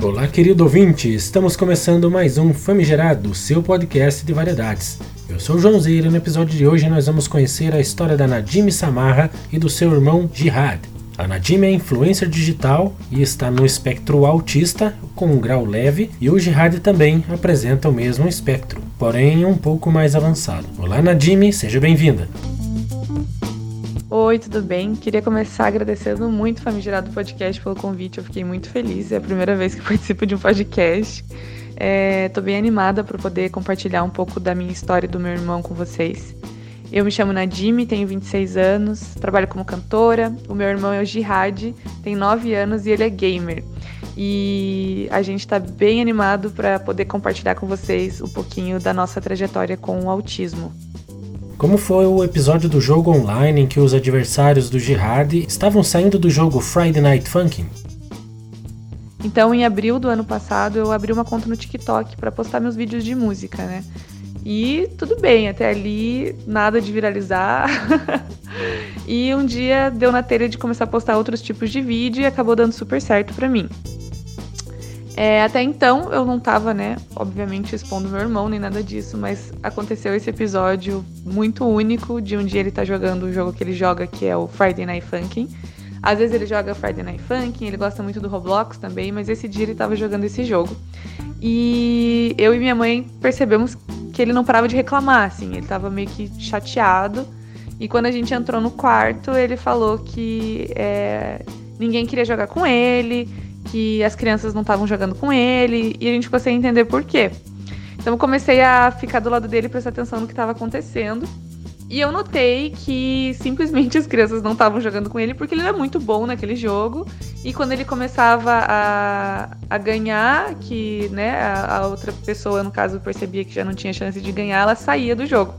Olá, querido ouvinte! Estamos começando mais um Famigerado, seu podcast de variedades. Eu sou o Joãozeiro e no episódio de hoje nós vamos conhecer a história da Nadime Samarra e do seu irmão Jihad. A Nadime é influencer digital e está no espectro autista com um grau leve e o Jihad também apresenta o mesmo espectro, porém um pouco mais avançado. Olá Nadime, seja bem-vinda! Oi, tudo bem? Queria começar agradecendo muito o Famigerado Podcast pelo convite. Eu fiquei muito feliz. É a primeira vez que participo de um podcast. Estou é, bem animada por poder compartilhar um pouco da minha história e do meu irmão com vocês. Eu me chamo Nadime, tenho 26 anos, trabalho como cantora. O meu irmão é o Jihad, tem 9 anos e ele é gamer. E a gente está bem animado para poder compartilhar com vocês um pouquinho da nossa trajetória com o autismo. Como foi o episódio do jogo online em que os adversários do Jihad estavam saindo do jogo Friday Night Funkin'? Então, em abril do ano passado, eu abri uma conta no TikTok para postar meus vídeos de música, né? E tudo bem, até ali nada de viralizar. e um dia deu na telha de começar a postar outros tipos de vídeo e acabou dando super certo para mim. É, até então eu não tava, né, obviamente expondo meu irmão nem nada disso, mas aconteceu esse episódio muito único de um dia ele tá jogando o jogo que ele joga, que é o Friday Night Funkin'. Às vezes ele joga Friday Night Funkin', ele gosta muito do Roblox também, mas esse dia ele tava jogando esse jogo. E eu e minha mãe percebemos que ele não parava de reclamar, assim, ele tava meio que chateado. E quando a gente entrou no quarto, ele falou que é, ninguém queria jogar com ele, que as crianças não estavam jogando com ele e a gente sem entender por quê. Então eu comecei a ficar do lado dele e prestar atenção no que estava acontecendo. E eu notei que simplesmente as crianças não estavam jogando com ele porque ele era muito bom naquele jogo. E quando ele começava a, a ganhar, que né, a, a outra pessoa, no caso, percebia que já não tinha chance de ganhar, ela saía do jogo.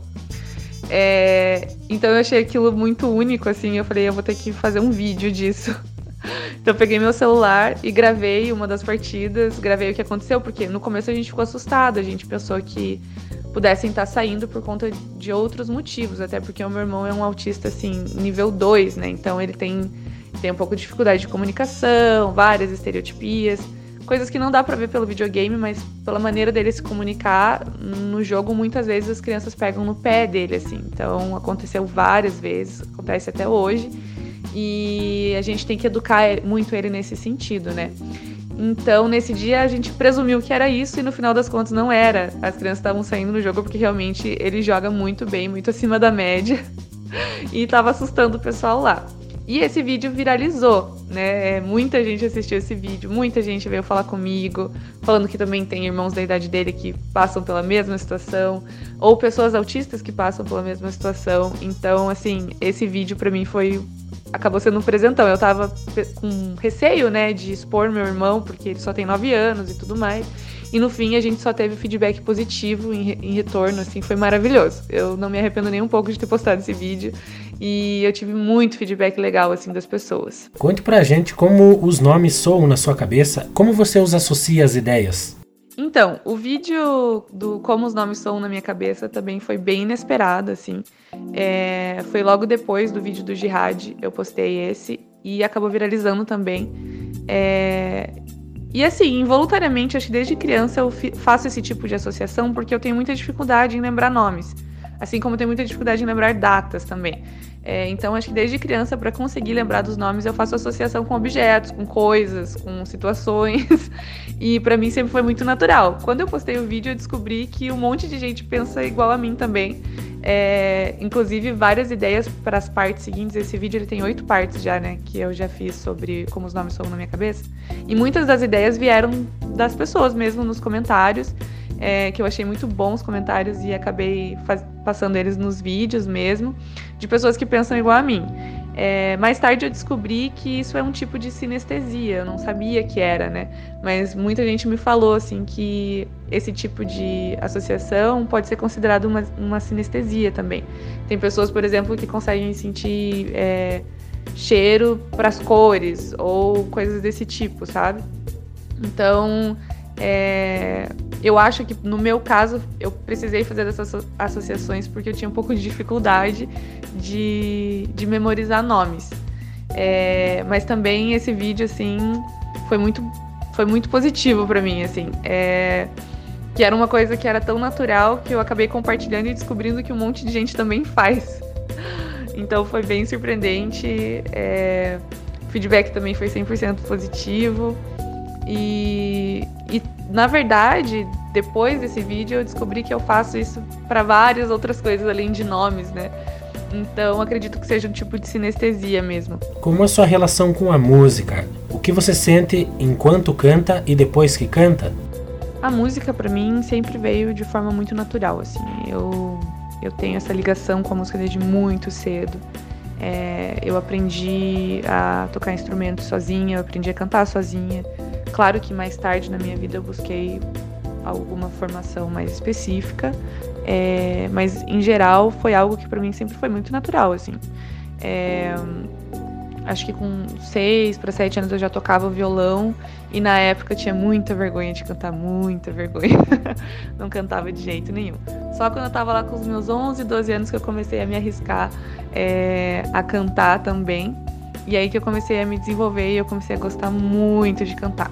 É, então eu achei aquilo muito único, assim. Eu falei, eu vou ter que fazer um vídeo disso. Então eu peguei meu celular e gravei uma das partidas, gravei o que aconteceu, porque no começo a gente ficou assustado, a gente pensou que pudessem estar saindo por conta de outros motivos, até porque o meu irmão é um autista assim, nível 2, né? Então ele tem, tem um pouco de dificuldade de comunicação, várias estereotipias, coisas que não dá para ver pelo videogame, mas pela maneira dele se comunicar no jogo, muitas vezes as crianças pegam no pé dele assim. Então aconteceu várias vezes, acontece até hoje. E a gente tem que educar muito ele nesse sentido, né? Então, nesse dia, a gente presumiu que era isso e no final das contas não era. As crianças estavam saindo no jogo porque realmente ele joga muito bem, muito acima da média. e estava assustando o pessoal lá. E esse vídeo viralizou, né? É, muita gente assistiu esse vídeo, muita gente veio falar comigo, falando que também tem irmãos da idade dele que passam pela mesma situação, ou pessoas autistas que passam pela mesma situação. Então, assim, esse vídeo para mim foi acabou sendo um presentão. Eu tava com receio, né, de expor meu irmão, porque ele só tem 9 anos e tudo mais. E no fim a gente só teve feedback positivo em, em, retorno, assim, foi maravilhoso. Eu não me arrependo nem um pouco de ter postado esse vídeo e eu tive muito feedback legal, assim, das pessoas. Conte pra gente como os nomes soam na sua cabeça, como você os associa às ideias. Então, o vídeo do Como os Nomes São na minha cabeça também foi bem inesperado, assim. É, foi logo depois do vídeo do Jihad, eu postei esse e acabou viralizando também. É, e assim, involuntariamente, acho que desde criança eu faço esse tipo de associação porque eu tenho muita dificuldade em lembrar nomes. Assim como eu tenho muita dificuldade em lembrar datas também. É, então, acho que desde criança, para conseguir lembrar dos nomes, eu faço associação com objetos, com coisas, com situações. e para mim sempre foi muito natural. Quando eu postei o vídeo, eu descobri que um monte de gente pensa igual a mim também. É, inclusive, várias ideias para as partes seguintes. Esse vídeo ele tem oito partes já, né? Que eu já fiz sobre como os nomes são na minha cabeça. E muitas das ideias vieram das pessoas mesmo nos comentários é, que eu achei muito bons comentários e acabei passando eles nos vídeos mesmo, de pessoas que pensam igual a mim. É, mais tarde eu descobri que isso é um tipo de sinestesia, eu não sabia que era, né? Mas muita gente me falou assim que esse tipo de associação pode ser considerado uma, uma sinestesia também. Tem pessoas, por exemplo, que conseguem sentir é, cheiro para as cores ou coisas desse tipo, sabe? Então, é, eu acho que no meu caso eu precisei fazer essas associações porque eu tinha um pouco de dificuldade de, de memorizar nomes. É, mas também esse vídeo assim foi muito foi muito positivo para mim, assim. É, que era uma coisa que era tão natural que eu acabei compartilhando e descobrindo que um monte de gente também faz. Então foi bem surpreendente. É, o feedback também foi 100% positivo. E, na verdade, depois desse vídeo, eu descobri que eu faço isso para várias outras coisas além de nomes, né? Então acredito que seja um tipo de sinestesia mesmo. Como é a sua relação com a música? O que você sente enquanto canta e depois que canta? A música para mim sempre veio de forma muito natural, assim. Eu eu tenho essa ligação com a música desde muito cedo. É, eu aprendi a tocar instrumentos sozinha, eu aprendi a cantar sozinha. Claro que mais tarde na minha vida eu busquei alguma formação mais específica, é, mas em geral foi algo que para mim sempre foi muito natural, assim. É, acho que com seis para sete anos eu já tocava violão e na época tinha muita vergonha de cantar, muita vergonha. Não cantava de jeito nenhum. Só quando eu tava lá com os meus 11, 12 anos que eu comecei a me arriscar é, a cantar também. E aí que eu comecei a me desenvolver e eu comecei a gostar muito de cantar.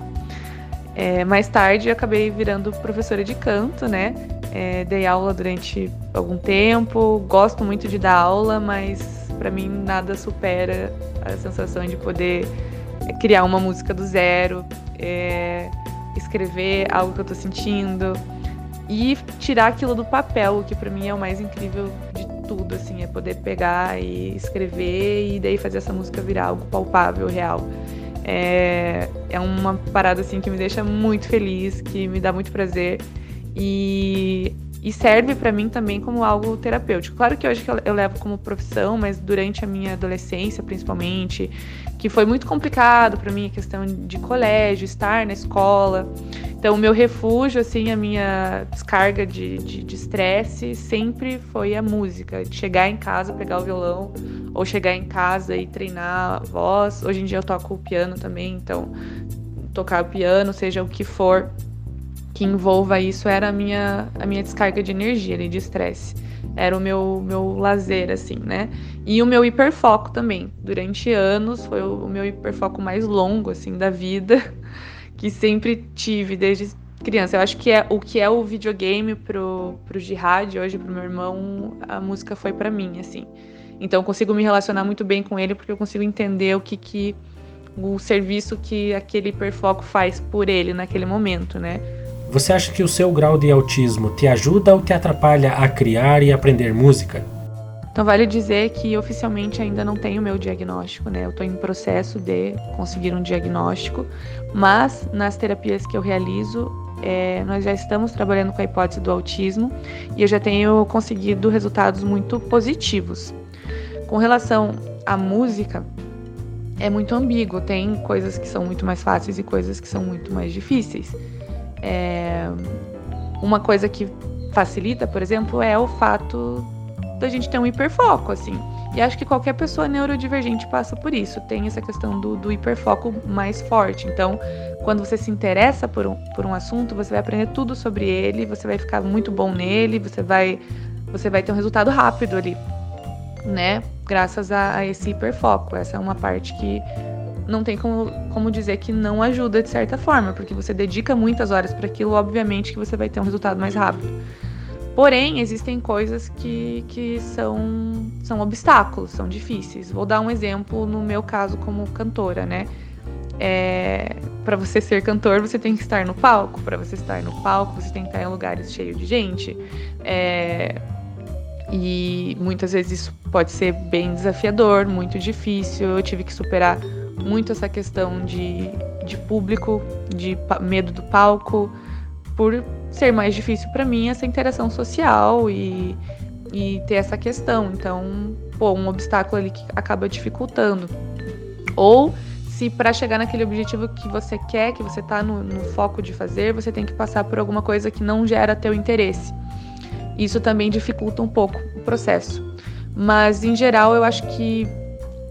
É, mais tarde eu acabei virando professora de canto, né? É, dei aula durante algum tempo, gosto muito de dar aula, mas para mim nada supera a sensação de poder criar uma música do zero, é, escrever algo que eu tô sentindo e tirar aquilo do papel, o que para mim é o mais incrível de tudo, assim, é poder pegar e escrever e daí fazer essa música virar algo palpável, real. É, é uma parada assim que me deixa muito feliz, que me dá muito prazer. E e serve para mim também como algo terapêutico. Claro que hoje eu, levo como profissão, mas durante a minha adolescência, principalmente, que foi muito complicado para mim a questão de colégio, estar na escola. Então, o meu refúgio, assim, a minha descarga de estresse de, de sempre foi a música. Chegar em casa, pegar o violão, ou chegar em casa e treinar a voz. Hoje em dia eu toco o piano também, então tocar piano, seja o que for, que envolva isso era a minha, a minha descarga de energia e de estresse. Era o meu, meu lazer, assim, né? E o meu hiperfoco também. Durante anos foi o, o meu hiperfoco mais longo, assim, da vida, que sempre tive desde criança. Eu acho que é o que é o videogame pro, pro Jihad hoje, pro meu irmão, a música foi para mim, assim. Então eu consigo me relacionar muito bem com ele porque eu consigo entender o que que o serviço que aquele hiperfoco faz por ele naquele momento, né? Você acha que o seu grau de autismo te ajuda ou te atrapalha a criar e aprender música? Então vale dizer que oficialmente ainda não tenho meu diagnóstico, né? Eu estou em processo de conseguir um diagnóstico, mas nas terapias que eu realizo, é, nós já estamos trabalhando com a hipótese do autismo e eu já tenho conseguido resultados muito positivos. Com relação à música, é muito ambíguo, tem coisas que são muito mais fáceis e coisas que são muito mais difíceis. É, uma coisa que facilita, por exemplo, é o fato da gente ter um hiperfoco, assim. E acho que qualquer pessoa neurodivergente passa por isso. Tem essa questão do, do hiperfoco mais forte. Então, quando você se interessa por um, por um assunto, você vai aprender tudo sobre ele, você vai ficar muito bom nele, você vai, você vai ter um resultado rápido ali, né? Graças a, a esse hiperfoco. Essa é uma parte que não tem como, como dizer que não ajuda de certa forma, porque você dedica muitas horas para aquilo, obviamente que você vai ter um resultado mais rápido. Porém, existem coisas que, que são, são obstáculos, são difíceis. Vou dar um exemplo no meu caso como cantora, né? É, para você ser cantor, você tem que estar no palco. Para você estar no palco, você tem que estar em lugares cheios de gente. É, e muitas vezes isso pode ser bem desafiador, muito difícil. Eu tive que superar muito essa questão de, de público, de medo do palco, por ser mais difícil para mim essa interação social e, e ter essa questão. Então, pô, um obstáculo ali que acaba dificultando. Ou se para chegar naquele objetivo que você quer, que você está no, no, foco de fazer, você tem que passar por alguma coisa que não gera teu interesse. Isso também dificulta um pouco o processo. Mas em geral eu acho que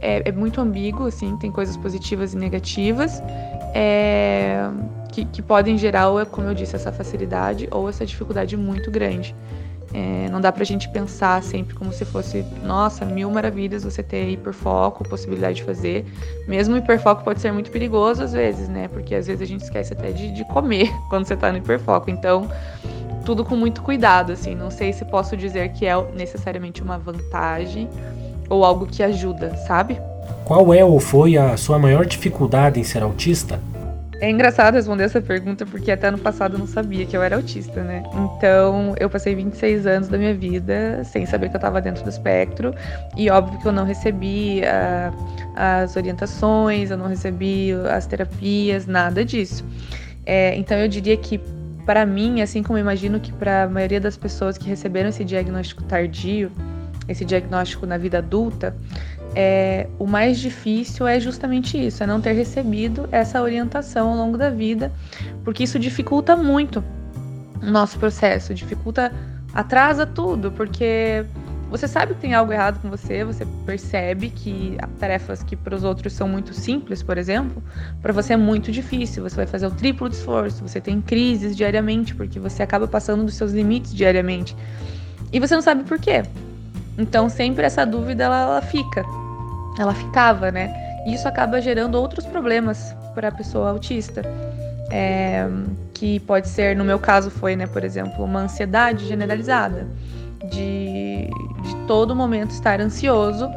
é, é muito ambíguo, assim, tem coisas positivas e negativas, é, que, que, podem gerar, como eu disse, essa facilidade ou essa dificuldade muito grande. É, não dá pra gente pensar sempre como se fosse, nossa, mil maravilhas você ter hiperfoco, possibilidade de fazer. Mesmo o hiperfoco pode ser muito perigoso às vezes, né? Porque às vezes a gente esquece até de, de comer quando você tá no hiperfoco. Então, tudo com muito cuidado, assim. Não sei se posso dizer que é necessariamente uma vantagem ou algo que ajuda, sabe? Qual é ou foi a sua maior dificuldade em ser autista? É engraçado responder essa pergunta porque até no passado eu não sabia que eu era autista, né? Então eu passei 26 anos da minha vida sem saber que eu estava dentro do espectro e óbvio que eu não recebi uh, as orientações, eu não recebi as terapias, nada disso. É, então eu diria que para mim, assim como imagino que para a maioria das pessoas que receberam esse diagnóstico tardio, esse diagnóstico na vida adulta, é, o mais difícil é justamente isso, é não ter recebido essa orientação ao longo da vida, porque isso dificulta muito o nosso processo, dificulta, atrasa tudo, porque você sabe que tem algo errado com você, você percebe que tarefas que para os outros são muito simples, por exemplo, para você é muito difícil, você vai fazer o triplo de esforço, você tem crises diariamente, porque você acaba passando dos seus limites diariamente. E você não sabe por quê. Então sempre essa dúvida ela, ela fica. Ela ficava, né? E isso acaba gerando outros problemas para a pessoa autista. É, que pode ser, no meu caso foi, né, por exemplo, uma ansiedade generalizada, de, de todo momento estar ansioso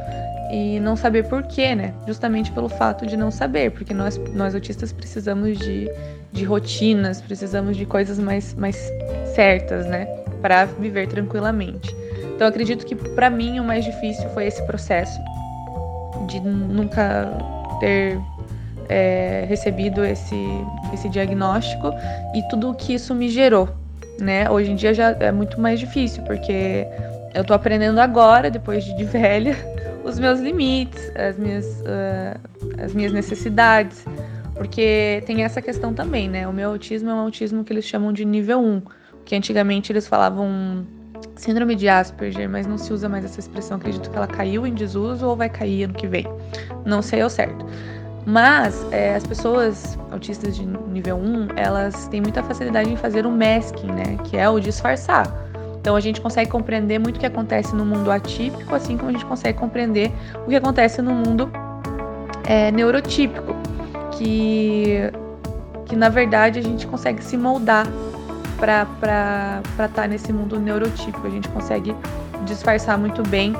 e não saber por quê, né? Justamente pelo fato de não saber, porque nós, nós autistas precisamos de, de rotinas, precisamos de coisas mais, mais certas, né? Para viver tranquilamente. Então acredito que para mim o mais difícil foi esse processo de nunca ter é, recebido esse, esse diagnóstico e tudo o que isso me gerou, né? Hoje em dia já é muito mais difícil porque eu tô aprendendo agora, depois de, de velha, os meus limites, as minhas, uh, as minhas necessidades, porque tem essa questão também, né? O meu autismo é um autismo que eles chamam de nível 1, que antigamente eles falavam Síndrome de Asperger, mas não se usa mais essa expressão. Acredito que ela caiu em desuso ou vai cair ano que vem. Não sei ao certo. Mas é, as pessoas autistas de nível 1, elas têm muita facilidade em fazer o masking, né? Que é o disfarçar. Então a gente consegue compreender muito o que acontece no mundo atípico, assim como a gente consegue compreender o que acontece no mundo é, neurotípico. Que, que na verdade a gente consegue se moldar para estar tá nesse mundo neurotípico. A gente consegue disfarçar muito bem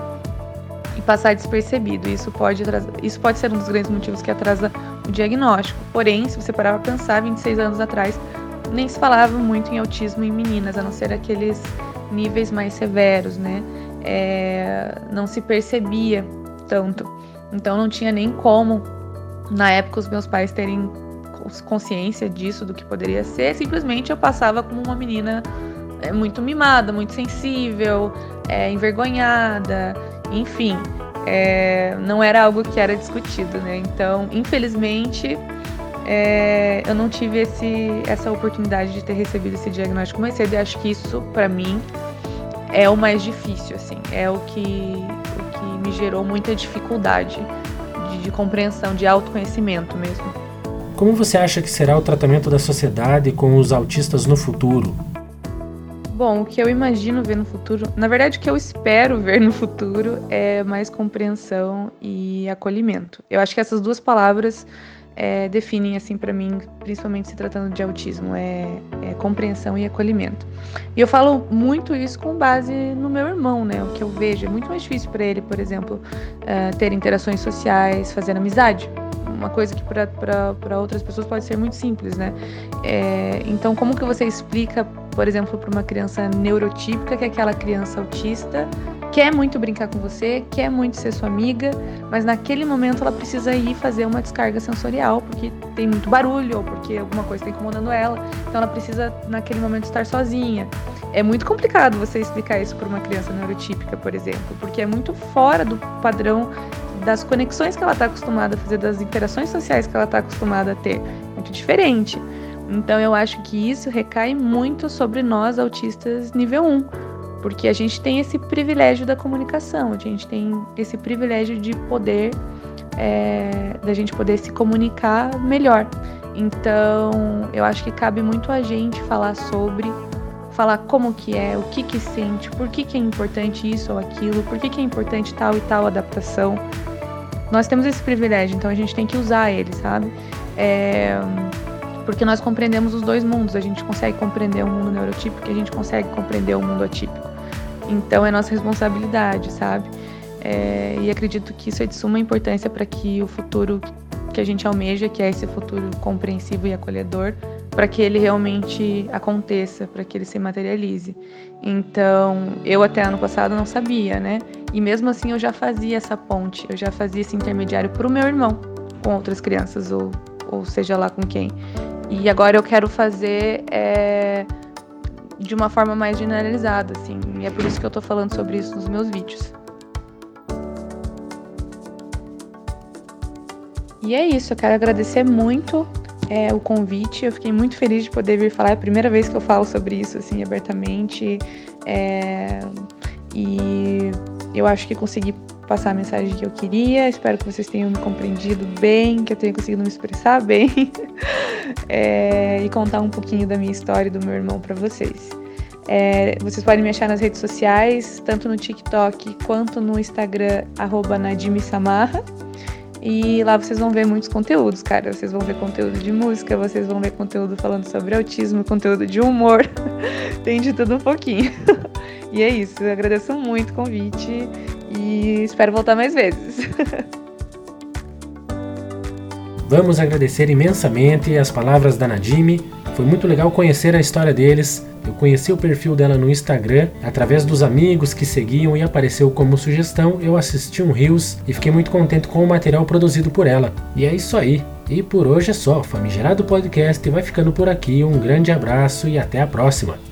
e passar despercebido. Isso pode, isso pode ser um dos grandes motivos que atrasa o diagnóstico. Porém, se você parar para pensar, 26 anos atrás, nem se falava muito em autismo em meninas, a não ser aqueles níveis mais severos, né? É, não se percebia tanto. Então não tinha nem como, na época, os meus pais terem consciência disso, do que poderia ser, simplesmente eu passava como uma menina é, muito mimada, muito sensível, é, envergonhada, enfim, é, não era algo que era discutido, né? Então, infelizmente, é, eu não tive esse, essa oportunidade de ter recebido esse diagnóstico mais cedo e acho que isso, para mim, é o mais difícil, assim, é o que, o que me gerou muita dificuldade de, de compreensão, de autoconhecimento mesmo. Como você acha que será o tratamento da sociedade com os autistas no futuro? Bom, o que eu imagino ver no futuro, na verdade, o que eu espero ver no futuro é mais compreensão e acolhimento. Eu acho que essas duas palavras é, definem, assim, para mim, principalmente se tratando de autismo, é, é, compreensão e acolhimento. E eu falo muito isso com base no meu irmão, né? O que eu vejo é muito mais difícil para ele, por exemplo, é, ter interações sociais, fazer amizade uma coisa que para outras pessoas pode ser muito simples, né? É, então, como que você explica, por exemplo, para uma criança neurotípica que é aquela criança autista quer muito brincar com você, quer muito ser sua amiga, mas naquele momento ela precisa ir fazer uma descarga sensorial porque tem muito barulho ou porque alguma coisa está incomodando ela, então ela precisa naquele momento estar sozinha. É muito complicado você explicar isso para uma criança neurotípica, por exemplo, porque é muito fora do padrão das conexões que ela está acostumada a fazer, das interações sociais que ela está acostumada a ter. Muito diferente. Então eu acho que isso recai muito sobre nós autistas nível 1, porque a gente tem esse privilégio da comunicação, a gente tem esse privilégio de poder, é, da gente poder se comunicar melhor. Então eu acho que cabe muito a gente falar sobre falar como que é, o que que sente, por que que é importante isso ou aquilo, por que que é importante tal e tal adaptação. Nós temos esse privilégio, então a gente tem que usar ele, sabe? É... Porque nós compreendemos os dois mundos, a gente consegue compreender o mundo neurotípico e a gente consegue compreender o mundo atípico. Então é nossa responsabilidade, sabe? É... E acredito que isso é de suma importância para que o futuro que a gente almeja, que é esse futuro compreensivo e acolhedor, para que ele realmente aconteça, para que ele se materialize. Então, eu até ano passado não sabia, né? E mesmo assim eu já fazia essa ponte, eu já fazia esse intermediário para o meu irmão, com outras crianças, ou, ou seja lá com quem. E agora eu quero fazer é, de uma forma mais generalizada, assim, e é por isso que eu estou falando sobre isso nos meus vídeos. E é isso, eu quero agradecer muito é, o convite. Eu fiquei muito feliz de poder vir falar. É a primeira vez que eu falo sobre isso, assim, abertamente. É, e eu acho que consegui passar a mensagem que eu queria. Espero que vocês tenham me compreendido bem, que eu tenha conseguido me expressar bem. é, e contar um pouquinho da minha história e do meu irmão para vocês. É, vocês podem me achar nas redes sociais, tanto no TikTok quanto no Instagram, arroba Nadime Samarra. E lá vocês vão ver muitos conteúdos, cara. Vocês vão ver conteúdo de música, vocês vão ver conteúdo falando sobre autismo, conteúdo de humor. Tem de tudo um pouquinho. E é isso. Eu agradeço muito o convite e espero voltar mais vezes. Vamos agradecer imensamente as palavras da Nadime. Foi muito legal conhecer a história deles eu conheci o perfil dela no Instagram através dos amigos que seguiam e apareceu como sugestão. Eu assisti um Rios e fiquei muito contente com o material produzido por ela. E é isso aí. E por hoje é só. Famigerado Podcast vai ficando por aqui. Um grande abraço e até a próxima.